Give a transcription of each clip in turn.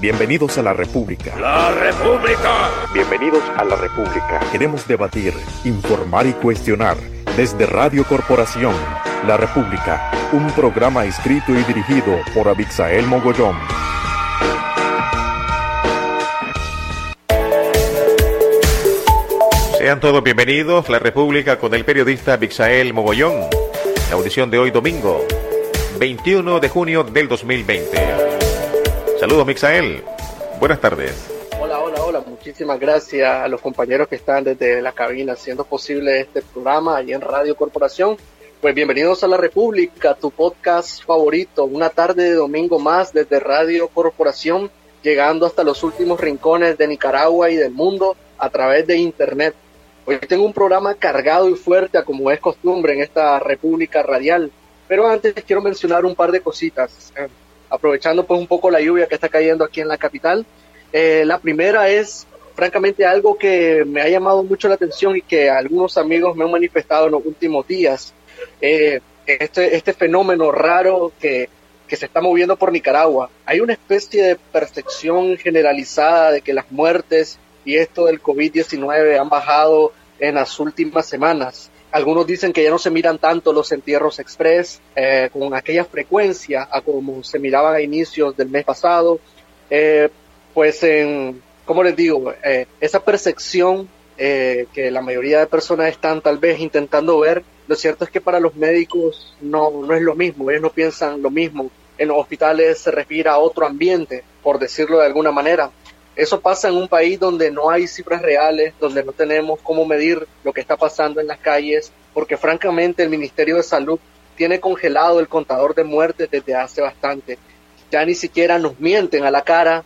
Bienvenidos a la República. ¡La República! Bienvenidos a la República. Queremos debatir, informar y cuestionar desde Radio Corporación. La República, un programa escrito y dirigido por Abixael Mogollón. Sean todos bienvenidos a La República con el periodista Abixael Mogollón. La audición de hoy domingo, 21 de junio del 2020. Saludos, Mixael. Buenas tardes. Hola, hola, hola. Muchísimas gracias a los compañeros que están desde la cabina haciendo posible este programa allí en Radio Corporación. Pues bienvenidos a La República, tu podcast favorito. Una tarde de domingo más desde Radio Corporación, llegando hasta los últimos rincones de Nicaragua y del mundo a través de Internet. Hoy tengo un programa cargado y fuerte, como es costumbre en esta República Radial. Pero antes quiero mencionar un par de cositas aprovechando pues un poco la lluvia que está cayendo aquí en la capital. Eh, la primera es francamente algo que me ha llamado mucho la atención y que algunos amigos me han manifestado en los últimos días. Eh, este, este fenómeno raro que, que se está moviendo por Nicaragua. Hay una especie de percepción generalizada de que las muertes y esto del COVID-19 han bajado en las últimas semanas. Algunos dicen que ya no se miran tanto los entierros express eh, con aquella frecuencia a como se miraban a inicios del mes pasado. Eh, pues, en, como les digo, eh, esa percepción que la mayoría de personas están tal vez intentando ver, lo cierto es que para los médicos no, no es lo mismo, ellos no piensan lo mismo. En los hospitales se respira otro ambiente, por decirlo de alguna manera. Eso pasa en un país donde no hay cifras reales, donde no tenemos cómo medir lo que está pasando en las calles, porque francamente el Ministerio de Salud tiene congelado el contador de muertes desde hace bastante. Ya ni siquiera nos mienten a la cara,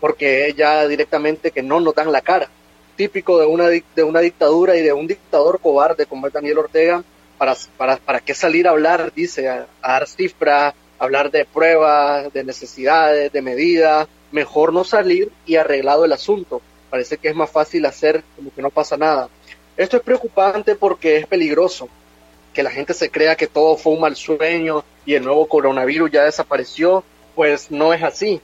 porque ya directamente que no nos dan la cara. Típico de una, de una dictadura y de un dictador cobarde como es Daniel Ortega, para, para, para qué salir a hablar, dice, a, a dar cifras, hablar de pruebas, de necesidades, de medidas, mejor no salir y arreglado el asunto. Parece que es más fácil hacer como que no pasa nada. Esto es preocupante porque es peligroso que la gente se crea que todo fue un mal sueño y el nuevo coronavirus ya desapareció, pues no es así.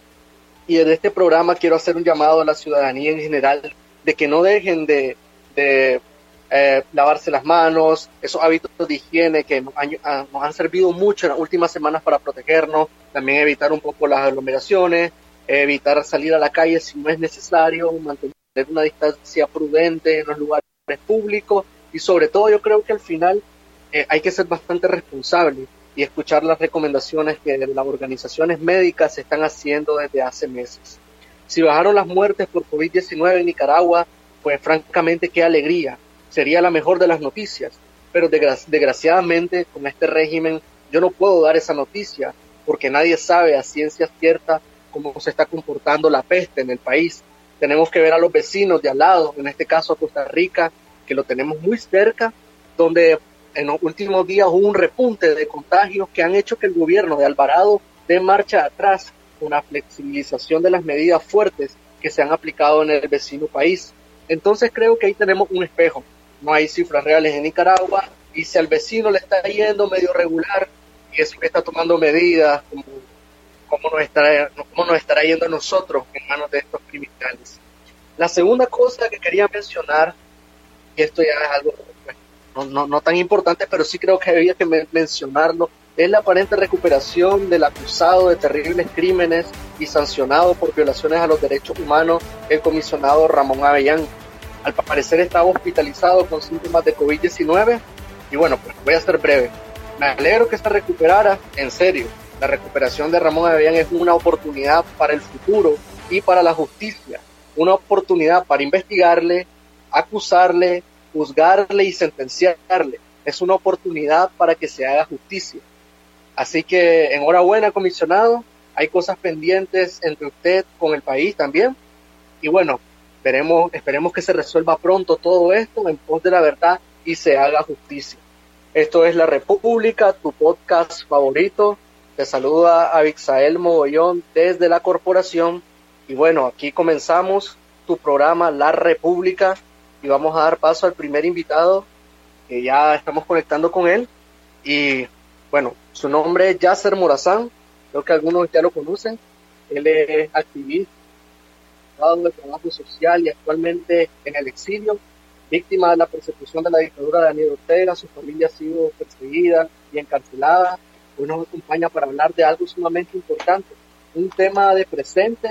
Y en este programa quiero hacer un llamado a la ciudadanía en general de que no dejen de, eh, lavarse las manos, esos hábitos de higiene que ah, nos han servido mucho en las últimas semanas para protegernos, también evitar un poco las aglomeraciones, evitar salir a la calle si no es necesario, mantener una distancia prudente en los lugares públicos y sobre todo yo creo que al final eh, hay que ser bastante responsable y escuchar las recomendaciones que las organizaciones médicas están haciendo desde hace meses. Si bajaron las muertes por COVID-19 en Nicaragua, pues francamente qué alegría, sería la mejor de las noticias, pero desgraciadamente con este régimen yo no puedo dar esa noticia porque nadie sabe a ciencia cierta cómo se está comportando la peste en el país. Tenemos que ver a los vecinos de al lado, en este caso a Costa Rica, que lo tenemos muy cerca, donde en los últimos días hubo un repunte de contagios que han hecho que el gobierno de Alvarado dé marcha atrás una flexibilización de las medidas fuertes que se han aplicado en el vecino país. Entonces creo que ahí tenemos un espejo. No hay cifras reales en Nicaragua y si al vecino le está yendo medio regular y eso que está tomando medidas como cómo nos estará, cómo nos estará yendo a nosotros en manos de estos criminales. La segunda cosa que quería mencionar, y esto ya es algo pues, no, no, tan importante, pero sí creo que había que mencionarlo, es la aparente recuperación del acusado de terribles crímenes y sancionado por violaciones a los derechos humanos, el comisionado Ramón Avellán. Al parecer estaba hospitalizado con síntomas de COVID-19 y bueno, pues voy a ser breve. Me alegro que se recuperara, en serio, la recuperación de Ramón Avellán es una oportunidad para el futuro y para la justicia, una oportunidad para investigarle, acusarle, juzgarle y sentenciarle. Es una oportunidad para que se haga justicia. Así que enhorabuena, comisionado. Hay cosas pendientes entre usted con el país también. Y bueno, esperemos, esperemos que se resuelva pronto todo esto en pos de la verdad y se haga justicia. Esto es La República, tu podcast favorito. Te saluda Abixael Mogollón desde la corporación. Y bueno, aquí comenzamos tu programa La República y vamos a dar paso al primer invitado que ya estamos conectando con él. Y bueno, su nombre es Yasser Morazán, creo que algunos ya lo conocen. Él es activista del trabajo social y actualmente en el exilio, víctima de la persecución de la dictadura de Daniel Ortega, su familia ha sido perseguida y encarcelada. Hoy nos acompaña para hablar de algo sumamente importante, un tema de presente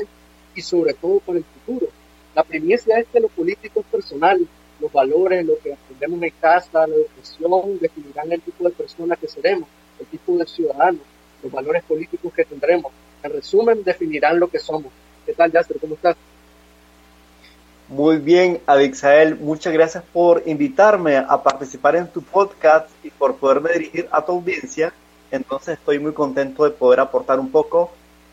y sobre todo por el futuro. La primicia es que lo político es personal, los valores, lo que aprendemos en casa, la educación, definirán el tipo de persona que seremos, el tipo de ciudadano, los valores políticos que tendremos. En resumen, definirán lo que somos. ¿Qué tal, Yasser? ¿Cómo estás? Muy bien, Abixael, muchas gracias por invitarme a participar en tu podcast y por poderme dirigir a tu audiencia. Entonces estoy muy contento de poder aportar un poco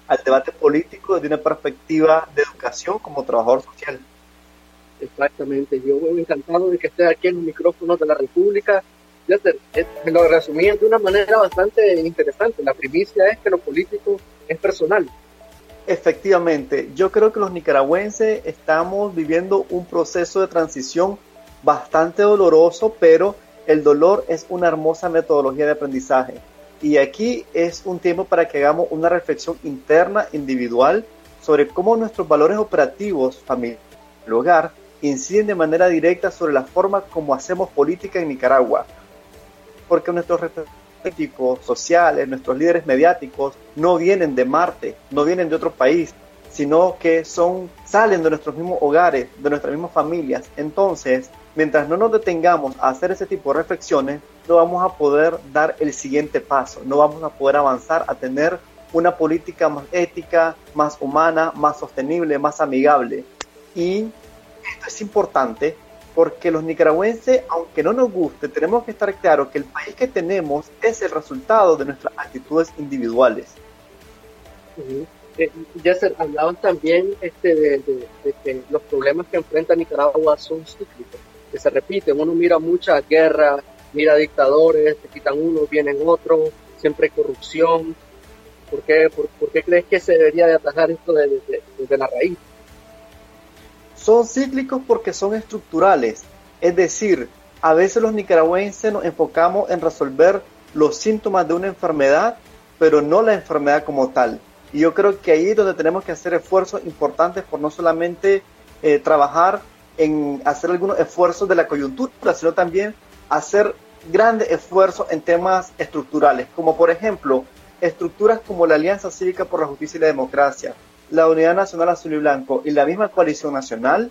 al debate político desde una perspectiva de educación como trabajador social. Exactamente, yo encantado de que estés aquí en los micrófonos de la República. Ya te, eh, me lo resumí de una manera bastante interesante. La primicia es que lo político es personal, Efectivamente, yo creo que los nicaragüenses estamos viviendo un proceso de transición bastante doloroso, pero el dolor es una hermosa metodología de aprendizaje. Y aquí es un tiempo para que hagamos una reflexión interna, individual, sobre cómo nuestros valores operativos, familia, el hogar, inciden de manera directa sobre la forma como hacemos política en Nicaragua. Porque nuestros políticos, sociales, nuestros líderes mediáticos no vienen de Marte, no vienen de otro país, sino que son salen de nuestros mismos hogares, de nuestras mismas familias. Entonces, mientras no nos detengamos a hacer ese tipo de reflexiones, no vamos a poder dar el siguiente paso, no vamos a poder avanzar a tener una política más ética, más humana, más sostenible, más amigable. Y esto es importante porque los nicaragüenses, aunque no nos guste, tenemos que estar claros que el país que tenemos es el resultado de nuestras actitudes individuales. Eh, ya se hablaban también este, de, que los problemas que enfrenta Nicaragua son cíclicos, se repiten. Uno mira mucha guerra, mira dictadores, te quitan uno, vienen otros, siempre corrupción. ¿Por qué, por, qué crees que se debería de atajar esto desde la raíz? Son cíclicos porque son estructurales, es decir, a veces los nicaragüenses nos enfocamos en resolver los síntomas de una enfermedad, pero no la enfermedad como tal. Y yo creo que ahí es donde tenemos que hacer esfuerzos importantes por no solamente eh, trabajar en hacer algunos esfuerzos de la coyuntura, sino también hacer grandes esfuerzos en temas estructurales, como por ejemplo estructuras como la Alianza Cívica por la Justicia y la Democracia, la Unidad Nacional Azul y Blanco y la misma coalición nacional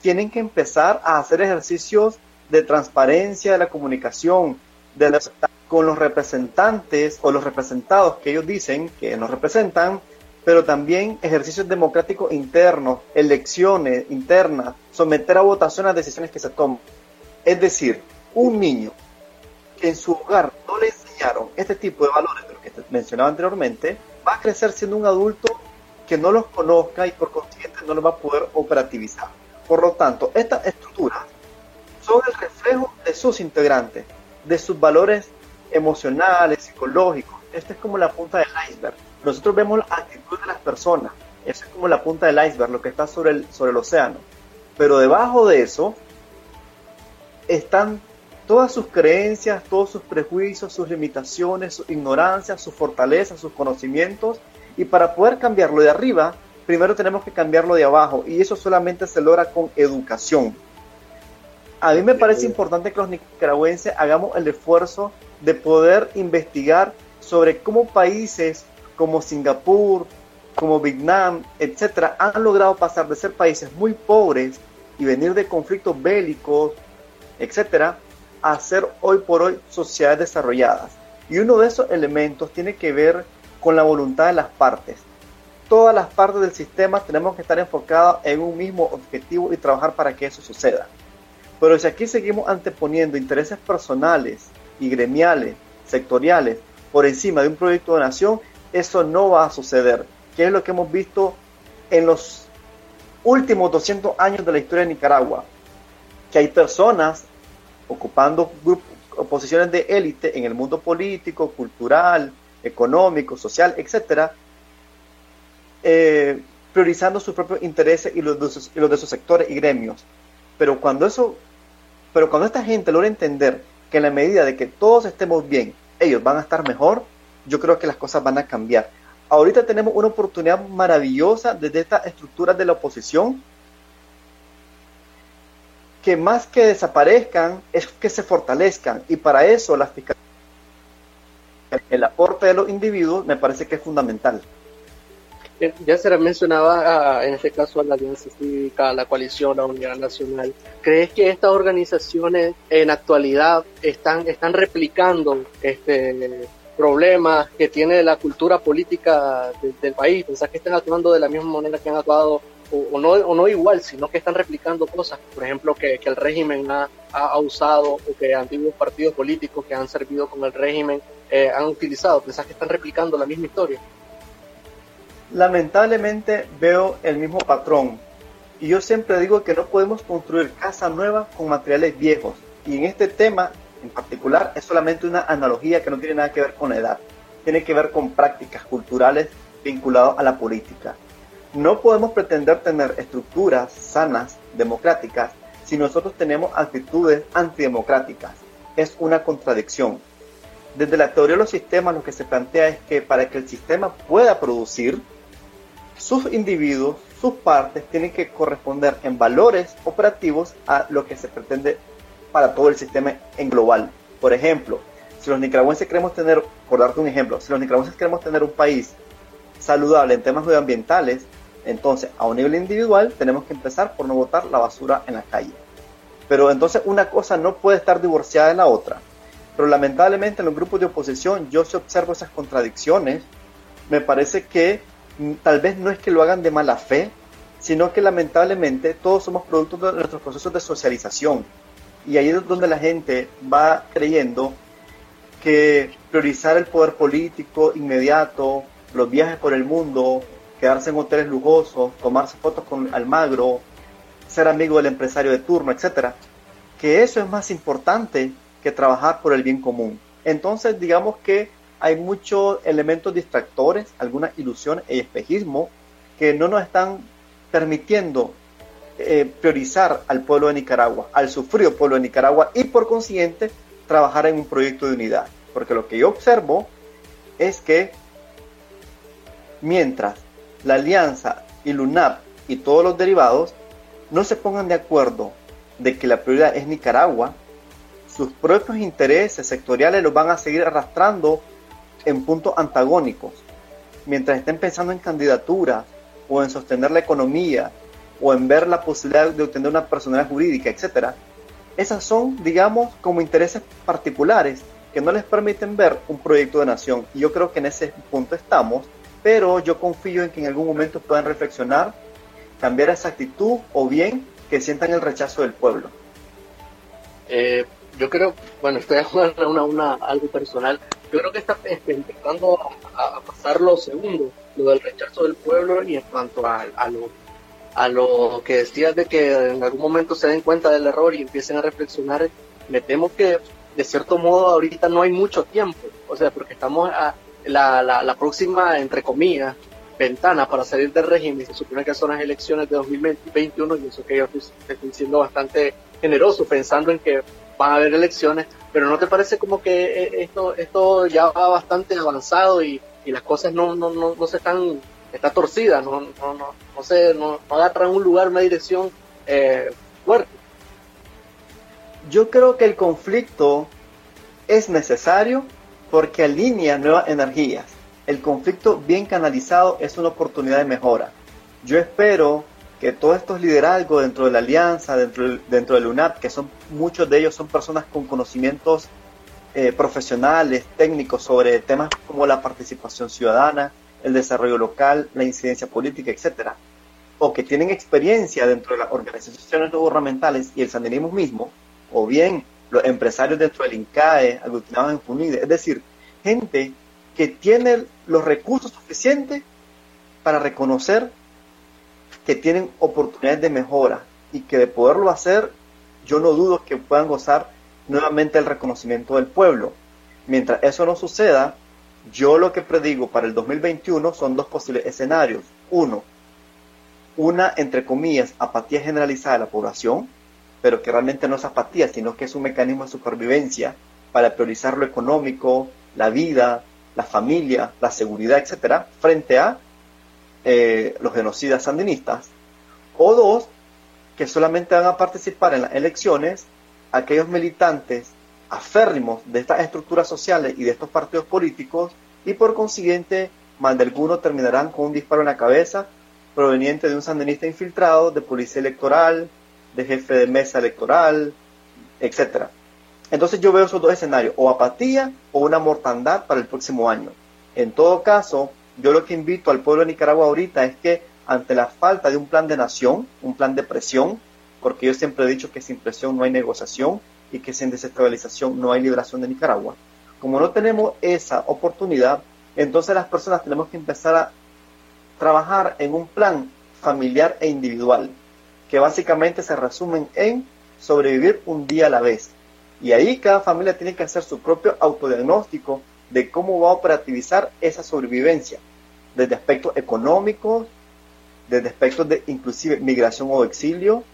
tienen que empezar a hacer ejercicios de transparencia de la comunicación de con los representantes o los representados que ellos dicen que nos representan, pero también ejercicios democráticos internos, elecciones internas, someter a votación las decisiones que se toman. Es decir, un niño que en su hogar no le enseñaron este tipo de valores de los que mencionaba anteriormente, va a crecer siendo un adulto que no los conozca y por consiguiente no los va a poder operativizar. Por lo tanto, estas estructuras son el reflejo de sus integrantes, de sus valores emocionales, psicológicos. Esta es como la punta del iceberg. Nosotros vemos la actitud de las personas. Esa es como la punta del iceberg, lo que está sobre el, sobre el océano. Pero debajo de eso están todas sus creencias, todos sus prejuicios, sus limitaciones, su ignorancia, sus fortalezas, sus conocimientos y para poder cambiarlo de arriba, primero tenemos que cambiarlo de abajo y eso solamente se logra con educación. A mí me parece importante que los nicaragüenses hagamos el esfuerzo de poder investigar sobre cómo países como Singapur, como Vietnam, etcétera, han logrado pasar de ser países muy pobres y venir de conflictos bélicos, etcétera, a ser hoy por hoy sociedades desarrolladas. Y uno de esos elementos tiene que ver con la voluntad de las partes. Todas las partes del sistema tenemos que estar enfocadas en un mismo objetivo y trabajar para que eso suceda. Pero si aquí seguimos anteponiendo intereses personales y gremiales, sectoriales, por encima de un proyecto de nación, eso no va a suceder. Que es lo que hemos visto en los últimos 200 años de la historia de Nicaragua. Que hay personas ocupando posiciones de élite en el mundo político, cultural, económico, social, etcétera, eh, priorizando sus propios intereses y los, de sus, los de sus sectores y gremios. Pero cuando eso, pero cuando esta gente logra entender que en la medida de que todos estemos bien, ellos van a estar mejor, yo creo que las cosas van a cambiar. ahorita tenemos una oportunidad maravillosa desde estas estructuras de la oposición que más que desaparezcan es que se fortalezcan y para eso la el aporte de los individuos me parece que es fundamental. Ya se mencionaba ah, en este caso a la Alianza Cívica, la coalición, la Unidad Nacional. ¿Crees que estas organizaciones en actualidad están, están replicando este, problemas que tiene la cultura política del país? ¿Pensás que están actuando de la misma manera que han actuado o, no, o no igual, sino que están replicando cosas, por ejemplo, que, que el régimen ha, ha, usado o que antiguos partidos políticos que han servido con el régimen eh, han utilizado. ¿Pensás que están replicando la misma historia? Lamentablemente veo el mismo patrón. Y yo siempre digo que no podemos construir casa nueva con materiales viejos. Y en este tema en particular es solamente una analogía que no tiene nada que ver con edad. Tiene que ver con prácticas culturales vinculadas a la política. No podemos pretender tener estructuras sanas, democráticas, si nosotros tenemos actitudes antidemocráticas. Es una contradicción. Desde la teoría de los sistemas lo que se plantea es que para que el sistema pueda producir, sus individuos, sus partes tienen que corresponder en valores operativos a lo que se pretende para todo el sistema en global. Por ejemplo, si los nicaragüenses queremos tener, por darte un ejemplo, si los nicaragüenses queremos tener un país saludable en temas medioambientales, entonces, a un nivel individual, tenemos que empezar por no botar la basura en la calle. Pero entonces una cosa no puede estar divorciada de la otra. Pero lamentablemente en los grupos de oposición yo sí observo esas contradicciones. Me parece que mm, tal vez no es que lo hagan de mala fe, sino que lamentablemente todos somos productos de nuestros procesos de socialización. Y ahí es donde la gente va creyendo que priorizar el poder político inmediato, los viajes por el mundo, quedarse en hoteles lujosos, tomarse fotos con Almagro, ser amigo del empresario de turno, etcétera, que eso es más importante que trabajar por el bien común. Entonces, digamos que hay muchos elementos distractores, algunas ilusiones y espejismo que no nos están permitiendo eh, priorizar al pueblo de Nicaragua, al sufrido pueblo de Nicaragua y por consiguiente trabajar en un proyecto de unidad. Porque lo que yo observo es que mientras la Alianza y LUNAP y todos los derivados no se pongan de acuerdo de que la prioridad es Nicaragua, sus propios intereses sectoriales los van a seguir arrastrando en puntos antagónicos. Mientras estén pensando en candidaturas o en sostener la economía o en ver la posibilidad de obtener una personalidad jurídica, etc. Esas son, digamos, como intereses particulares que no les permiten ver un proyecto de nación. Y yo creo que en ese punto estamos pero yo confío en que en algún momento puedan reflexionar, cambiar esa actitud o bien que sientan el rechazo del pueblo. Eh, yo creo, bueno, estoy hablando una, una, algo personal, yo creo que está empezando a, pasar lo segundo, lo del rechazo del pueblo y en cuanto a, a, lo, a lo que decías de que en algún momento se den cuenta del error y empiecen a reflexionar, me temo que de cierto modo ahorita no hay mucho tiempo, o sea, porque estamos a, la, la, próxima, entre comillas, ventana para salir del régimen, se supone que son las elecciones de 2021, y eso que yo estoy, siendo bastante generoso pensando en que van a haber elecciones, pero ¿no te parece como que eh, esto, esto ya va bastante avanzado y, y las cosas no, no, no, no se están, está torcida, no, no, no, no, se, no, agarran un lugar, una dirección eh, fuerte? Yo creo que el conflicto es necesario porque alinea nuevas energías. El conflicto bien canalizado es una oportunidad de mejora. Yo espero que todos estos liderazgos dentro de la alianza, dentro, dentro del UNAP, que son muchos de ellos son personas con conocimientos eh, profesionales, técnicos sobre temas como la participación ciudadana, el desarrollo local, la incidencia política, etcétera, o que tienen experiencia dentro de las organizaciones gubernamentales y el sandinismo mismo, o bien los empresarios dentro del INCAE, aglutinados en FUNIDE, es decir, gente que tiene los recursos suficientes para reconocer que tienen oportunidades de mejora y que de poderlo hacer, yo no dudo que puedan gozar nuevamente el reconocimiento del pueblo. Mientras eso no suceda, yo lo que predigo para el 2021 son dos posibles escenarios. Uno, una, entre comillas, apatía generalizada de la población, pero que realmente no es apatía, sino que es un mecanismo de supervivencia para priorizar lo económico, la vida, la familia, la seguridad, etcétera, frente a eh, los genocidas sandinistas. O dos, que solamente van a participar en las elecciones aquellos militantes aférrimos de estas estructuras sociales y de estos partidos políticos y por consiguiente más de algunos terminarán con un disparo en la cabeza proveniente de un sandinista infiltrado, de policía electoral, de jefe de mesa electoral, etc. Entonces yo veo esos dos escenarios, o apatía o una mortandad para el próximo año. En todo caso, yo lo que invito al pueblo de Nicaragua ahorita es que ante la falta de un plan de nación, un plan de presión, porque yo siempre he dicho que sin presión no hay negociación y que sin desestabilización no hay liberación de Nicaragua. Como no tenemos esa oportunidad, entonces las personas tenemos que empezar a trabajar en un plan familiar e individual, que básicamente se resumen en sobrevivir un día a la vez. Y ahí cada familia tiene que hacer su propio autodiagnóstico de cómo va a operativizar esa sobrevivencia, desde aspectos económicos, desde aspectos de inclusive migración o exilio,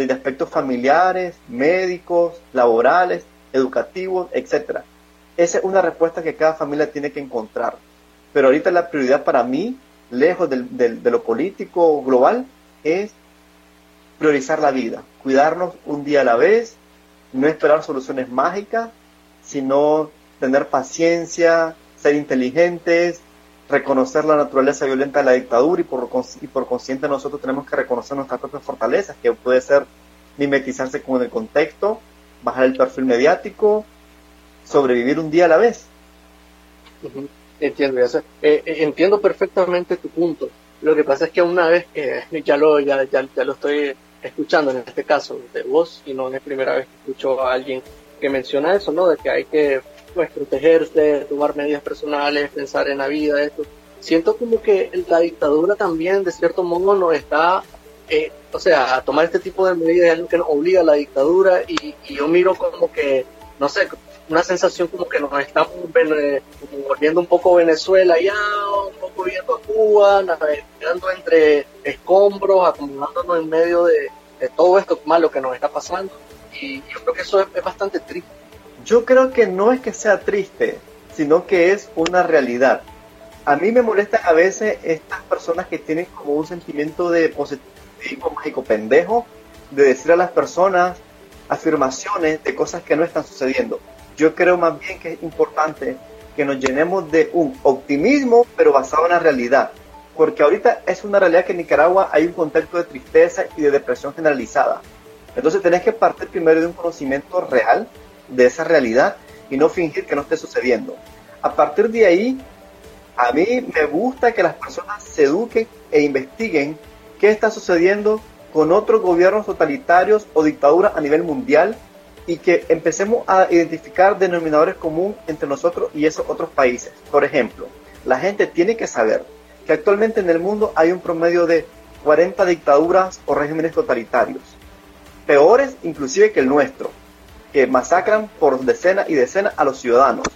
desde aspectos familiares, médicos, laborales, educativos, etc. Esa es una respuesta que cada familia tiene que encontrar. Pero ahorita la prioridad para mí, lejos de lo político global, es priorizar la vida, cuidarnos un día a la vez, no esperar soluciones mágicas, sino tener paciencia, ser inteligentes, reconocer la naturaleza violenta de la dictadura y por, y por consciente nosotros tenemos que reconocer nuestras propias fortalezas, que puede ser mimetizarse con el contexto, bajar el perfil mediático, sobrevivir un día a la vez. Entiendo, eh, eh, entiendo perfectamente tu punto. Lo que pasa es que una vez que ya lo, ya, ya, lo estoy escuchando en este caso de vos y no es la primera vez que escucho a alguien que menciona eso, ¿no? De que hay que pues protegerse, tomar medidas personales, pensar en la vida, esto. Siento como que la dictadura también de cierto modo nos está, eh, o sea, a tomar este tipo de medidas es algo que nos obliga a la dictadura y, yo miro como que, no sé, una sensación como que nos estamos volviendo un poco Venezuela ya, un poco viendo a Cuba, navegando entre escombros, acomodándonos en medio de, todo esto malo que nos está pasando. Y yo creo que eso es bastante triste. Yo creo que no es que sea triste, sino que es una realidad. A mí me molestan a veces estas personas que tienen como un sentimiento de positivismo mágico pendejo, de decir a las personas afirmaciones de cosas que no están sucediendo. Yo creo más bien que es importante que nos llenemos de un optimismo, pero basado en la realidad. Porque ahorita es una realidad que en Nicaragua hay un contexto de tristeza y de depresión generalizada. Entonces tenés que partir primero de un conocimiento real de esa realidad y no fingir que no esté sucediendo. A partir de ahí, a mí me gusta que las personas se eduquen e investiguen qué está sucediendo con otros gobiernos totalitarios o dictaduras a nivel mundial y que empecemos a identificar denominadores comunes entre nosotros y esos otros países. Por ejemplo, la gente tiene que saber que actualmente en el mundo hay un promedio de 40 dictaduras o regímenes totalitarios, peores inclusive que el nuestro que masacran por decenas y decenas a los ciudadanos.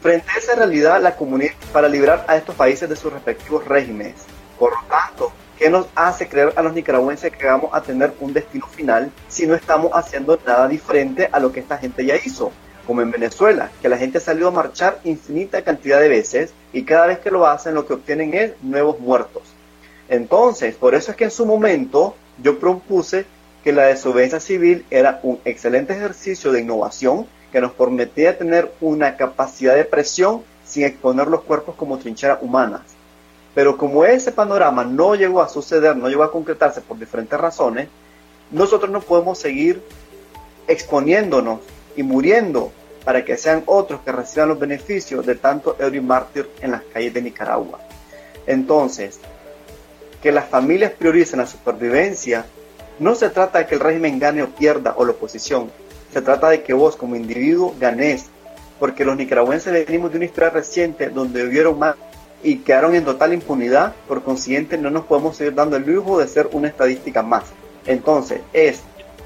Frente a esa realidad, la comunidad para liberar a estos países de sus respectivos regímenes. Por lo tanto, ¿qué nos hace creer a los nicaragüenses que vamos a tener un destino final si no estamos haciendo nada diferente a lo que esta gente ya hizo? Como en Venezuela, que la gente ha salido a marchar infinita cantidad de veces y cada vez que lo hacen lo que obtienen es nuevos muertos. Entonces, por eso es que en su momento yo propuse que la desobediencia civil era un excelente ejercicio de innovación que nos permitía tener una capacidad de presión sin exponer los cuerpos como trincheras humanas. Pero como ese panorama no llegó a suceder, no llegó a concretarse por diferentes razones, nosotros no podemos seguir exponiéndonos y muriendo para que sean otros que reciban los beneficios de tanto héroe y en las calles de Nicaragua. Entonces, que las familias prioricen la supervivencia no se trata de que el régimen gane o pierda o la oposición, se trata de que vos como individuo ganés, porque los nicaragüenses venimos de una historia reciente donde vivieron más y quedaron en total impunidad, por consiguiente no nos podemos seguir dando el lujo de ser una estadística más. Entonces es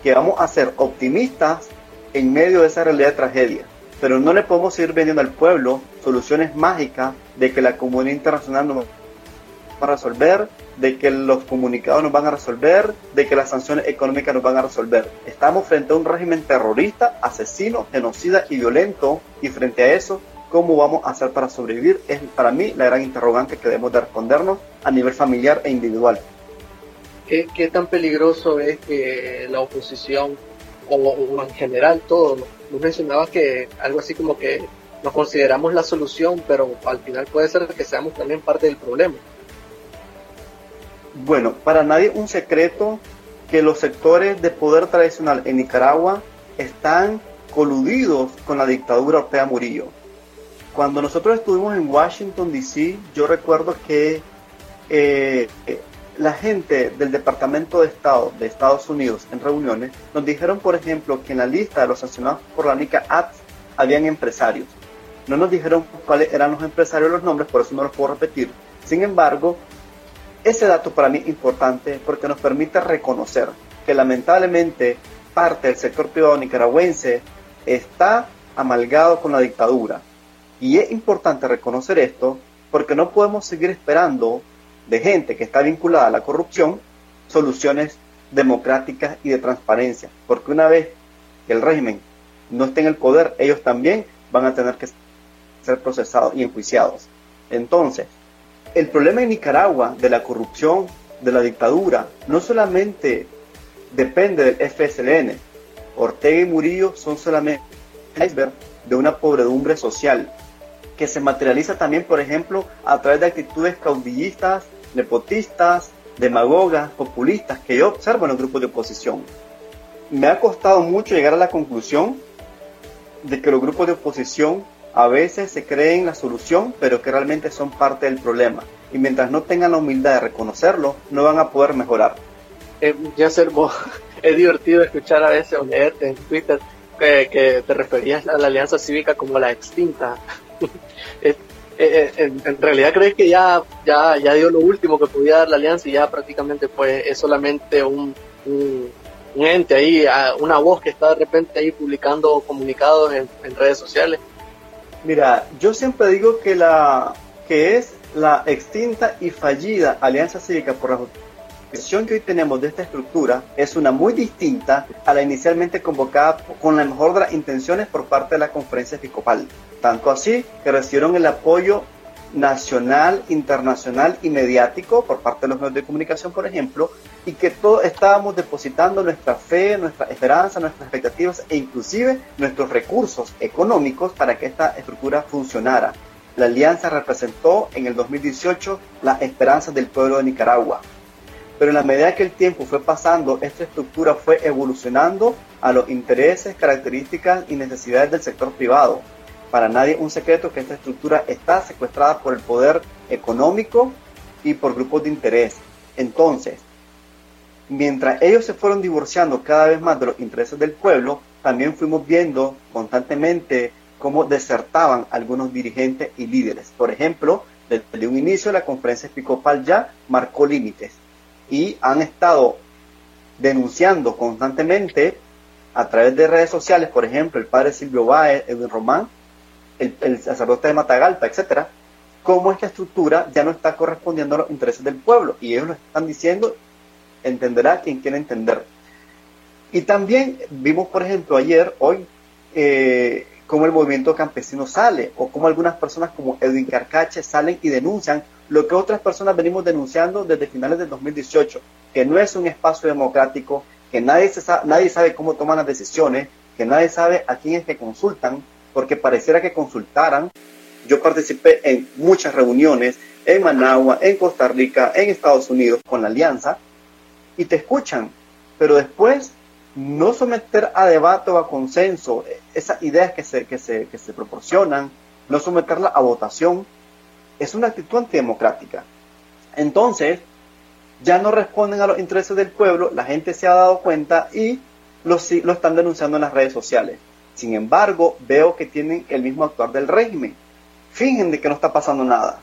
que vamos a ser optimistas en medio de esa realidad de tragedia, pero no le podemos seguir vendiendo al pueblo soluciones mágicas de que la comunidad internacional va a resolver, de que los comunicados nos van a resolver, de que las sanciones económicas nos van a resolver. Estamos frente a un régimen terrorista, asesino, genocida y violento, y frente a eso, ¿Cómo vamos a hacer para sobrevivir? Es para mí la gran interrogante que debemos de respondernos a nivel familiar e individual. ¿Qué, qué tan peligroso es que la oposición, o, en general todo, tú mencionabas que algo así como que nos consideramos la solución, pero al final puede ser que seamos también parte del problema? Bueno, para nadie un secreto que los sectores de poder tradicional en Nicaragua están coludidos con la dictadura Ortega Murillo. Cuando nosotros estuvimos en Washington, D.C., yo recuerdo que eh, la gente del Departamento de Estado de Estados Unidos en reuniones nos dijeron, por ejemplo, que en la lista de los sancionados por la NICA Act habían empresarios. No nos dijeron cuáles eran los empresarios los nombres, por eso no los puedo repetir. Sin embargo, ese dato para mí es importante porque nos permite reconocer que lamentablemente parte del sector privado nicaragüense está amalgado con la dictadura. Y es importante reconocer esto porque no podemos seguir esperando de gente que está vinculada a la corrupción soluciones democráticas y de transparencia. Porque una vez que el régimen no esté en el poder, ellos también van a tener que ser procesados y enjuiciados. Entonces, el problema en Nicaragua de la corrupción, de la dictadura, no solamente depende del FSLN. Ortega y Murillo son solamente iceberg de una pobredumbre social que se materializa también, por ejemplo, a través de actitudes caudillistas, nepotistas, demagogas, populistas que yo observo en los grupos de oposición. Me ha costado mucho llegar a la conclusión de que los grupos de oposición a veces se creen la solución, pero que realmente son parte del problema. Y mientras no tengan la humildad de reconocerlo, no van a poder mejorar. Eh, ya ser es divertido escuchar a veces o leerte en Twitter que, te referías a la alianza cívica como la extinta. Eh, eh, en, realidad crees que ya, ya, ya dio lo último que podía dar la alianza y ya prácticamente pues es solamente un, un, ente ahí, una voz que está de repente ahí publicando comunicados en, en redes sociales Mira, yo siempre digo que la que es la extinta y fallida Alianza Cívica por la Justicia que hoy tenemos de esta estructura es una muy distinta a la inicialmente convocada con la mejor de las intenciones por parte de la conferencia episcopal. Tanto así que recibieron el apoyo nacional, internacional y mediático por parte de los medios de comunicación, por ejemplo, y que todos estábamos depositando nuestra fe, nuestra esperanza, nuestras expectativas e inclusive nuestros recursos económicos para que esta estructura funcionara. La alianza representó en el 2018 la esperanza del pueblo de Nicaragua. Pero en la medida que el tiempo fue pasando, esta estructura fue evolucionando a los intereses, características y necesidades del sector privado para nadie un secreto que esta estructura está secuestrada por el poder económico y por grupos de interés. Entonces, mientras ellos se fueron divorciando cada vez más de los intereses del pueblo, también fuimos viendo constantemente cómo desertaban algunos dirigentes y líderes. Por ejemplo, desde un inicio la conferencia episcopal ya marcó límites y han estado denunciando constantemente a través de redes sociales, por ejemplo, el padre Silvio Báez, Edwin Román, el, sacerdote de Matagalpa, etcétera, cómo esta estructura ya no está correspondiendo a los intereses del pueblo. Y ellos lo están diciendo, entenderá quien quiera entender. Y también vimos, por ejemplo, ayer, hoy, eh, cómo el movimiento campesino sale, o cómo algunas personas como Edwin Carcache salen y denuncian lo que otras personas venimos denunciando desde finales del 2018, que no es un espacio democrático, que nadie, se sabe, nadie sabe cómo toman las decisiones, que nadie sabe a quién es que consultan, porque pareciera que consultaran. Yo participé en muchas reuniones en Managua, en Costa Rica, en Estados Unidos con la alianza y te escuchan, pero después no someter a debate o a consenso esas ideas que se, que se, que se proporcionan, no someterla a votación, es una actitud antidemocrática. Entonces, ya no responden a los intereses del pueblo, la gente se ha dado cuenta y lo, lo están denunciando en las redes sociales. Sin embargo, veo que tienen el mismo actuar del régimen. Fingen de que no está pasando nada.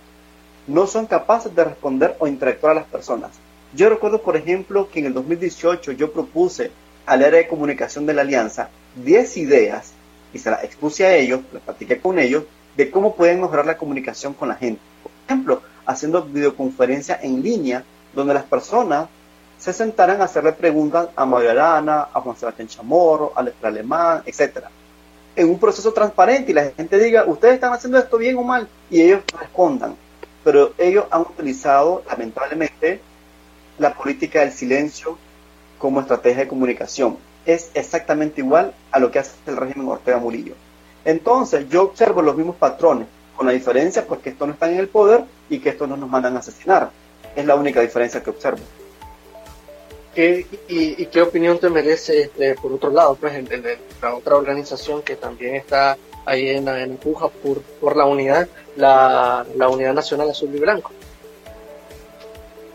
No son capaces de responder o interactuar a las personas. Yo recuerdo, por ejemplo, que en el 2018 yo propuse al área de comunicación de la Alianza 10 ideas y se las expuse a ellos, las platiqué con ellos, de cómo pueden mejorar la comunicación con la gente. Por ejemplo, haciendo videoconferencia en línea donde las personas se sentaran a hacerle preguntas a María Arana, a Juan Sebastián Chamorro, a Letra Alemán, etc. en un proceso transparente y la gente diga, ustedes están haciendo esto bien o mal, y ellos respondan. Pero ellos han utilizado, lamentablemente, la política del silencio como estrategia de comunicación. Es exactamente igual a lo que hace el régimen Ortega Murillo. Entonces, yo observo los mismos patrones, con la diferencia pues estos no están en el poder y que estos no nos mandan a asesinar. Es la única diferencia que observo. y, qué opinión te merece, este, por otro lado, pues, la otra organización que también está ahí en, en empuja por, por la unidad, la, la Unidad Nacional Azul y Blanco?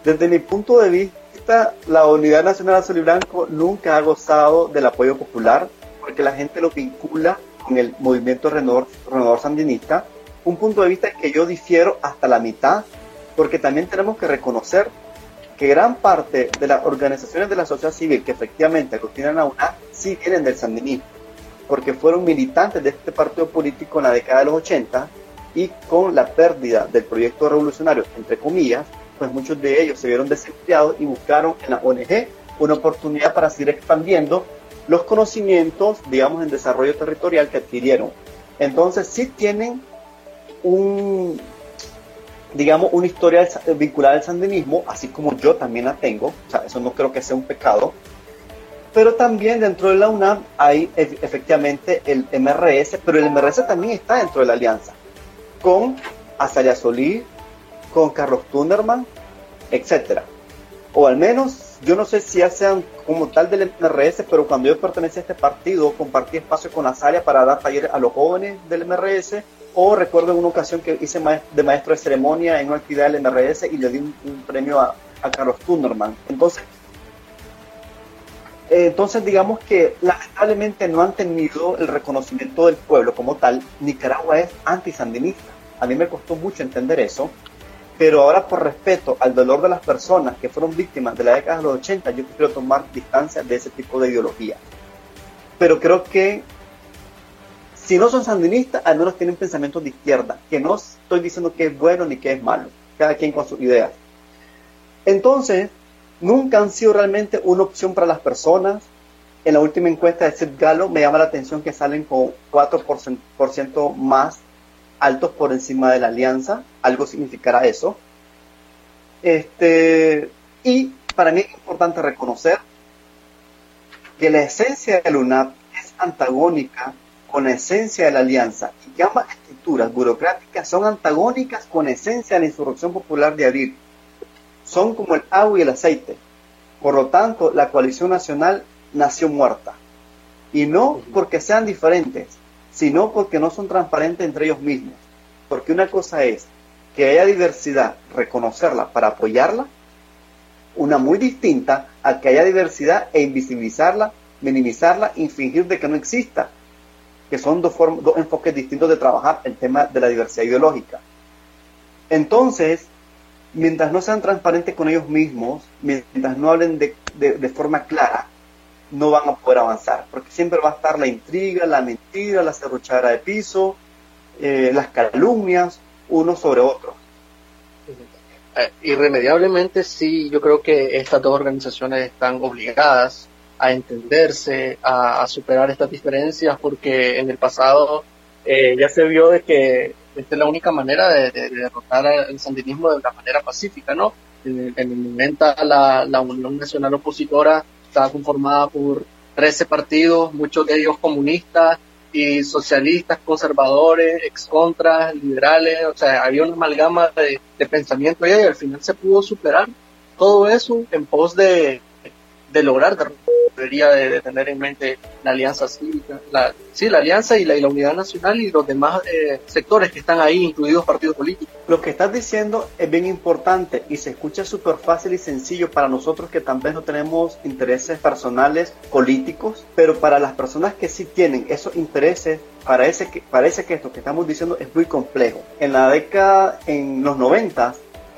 Desde mi punto de vista, la Unidad Nacional Azul y Blanco nunca ha gozado del apoyo popular porque la gente lo vincula con el movimiento renovador, sandinista, un punto de vista que yo difiero hasta la mitad, porque también tenemos que reconocer que gran parte de las organizaciones de la sociedad civil que efectivamente aglutinan a UNA sí vienen del sandinismo, porque fueron militantes de este partido político en la década de los 80 y con la pérdida del proyecto revolucionario, entre comillas, pues muchos de ellos se vieron desempleados y buscaron en la ONG una oportunidad para seguir expandiendo los conocimientos, digamos, en desarrollo territorial que adquirieron. Entonces sí tienen un, digamos, una historia vinculada al sandinismo, así como yo también la tengo, o sea, eso no creo que sea un pecado, pero también dentro de la UNAM hay efectivamente el MRS, pero el MRS también está dentro de la alianza, con Azalea Solí, con Carlos Tunderman, etcétera. O al menos, yo no sé si ya sean como tal del MRS, pero cuando yo pertenecía a este partido, compartí espacio con Azalea para dar talleres a los jóvenes del MRS, o recuerdo en una ocasión que hice de maestro de ceremonia en una actividad del MRS y le di un, premio a, Carlos Tunderman. Entonces, entonces digamos que lamentablemente no han tenido el reconocimiento del pueblo como tal. Nicaragua es antisandinista. A mí me costó mucho entender eso, pero ahora por respeto al dolor de las personas que fueron víctimas de la década de los 80, yo quiero tomar distancia de ese tipo de ideología. Pero creo que si no son sandinistas, al menos tienen pensamientos de izquierda, que no estoy diciendo que es bueno ni que es malo, cada quien con sus ideas. Entonces, nunca han sido realmente una opción para las personas. En la última encuesta de Seth Galo me llama la atención que salen con 4% más altos por encima de la alianza, algo significará eso. Este, y para mí es importante reconocer que la esencia de la UNAP es antagónica con la esencia de la alianza y que ambas estructuras burocráticas son antagónicas con la esencia de la insurrección popular de abril. Son como el agua y el aceite. Por lo tanto, la coalición nacional nació muerta. Y no porque sean diferentes, sino porque no son transparentes entre ellos mismos. Porque una cosa es que haya diversidad, reconocerla para apoyarla, una muy distinta a que haya diversidad e invisibilizarla, minimizarla y fingir de que no exista, que son dos, dos enfoques distintos de trabajar el tema de la diversidad ideológica. Entonces, mientras no sean transparentes con ellos mismos, mientras no hablen de, de forma clara, no van a poder avanzar, porque siempre va a estar la intriga, la mentira, la cerruchara de piso, eh, las calumnias uno sobre otro. Eh, irremediablemente sí, yo creo que estas dos organizaciones están obligadas a entenderse, a, superar estas diferencias, porque en el pasado eh, ya se vio de que esta es la única manera de, derrotar el sandinismo de la manera pacífica, ¿no? En, el momento la, la Unión Nacional Opositora estaba conformada por 13 partidos, muchos de ellos comunistas y socialistas, conservadores, ex contras, liberales, o sea, había una amalgama de, de pensamiento y al final se pudo superar todo eso en pos de, de lograr debería de, tener en mente la alianza cívica, la, sí, la alianza y la, unidad nacional y los demás eh, sectores que están ahí, incluidos partidos políticos. Lo que estás diciendo es bien importante y se escucha súper fácil y sencillo para nosotros que tal vez no tenemos intereses personales políticos, pero para las personas que sí tienen esos intereses, parece que, parece que esto que estamos diciendo es muy complejo. En la década, en los 90,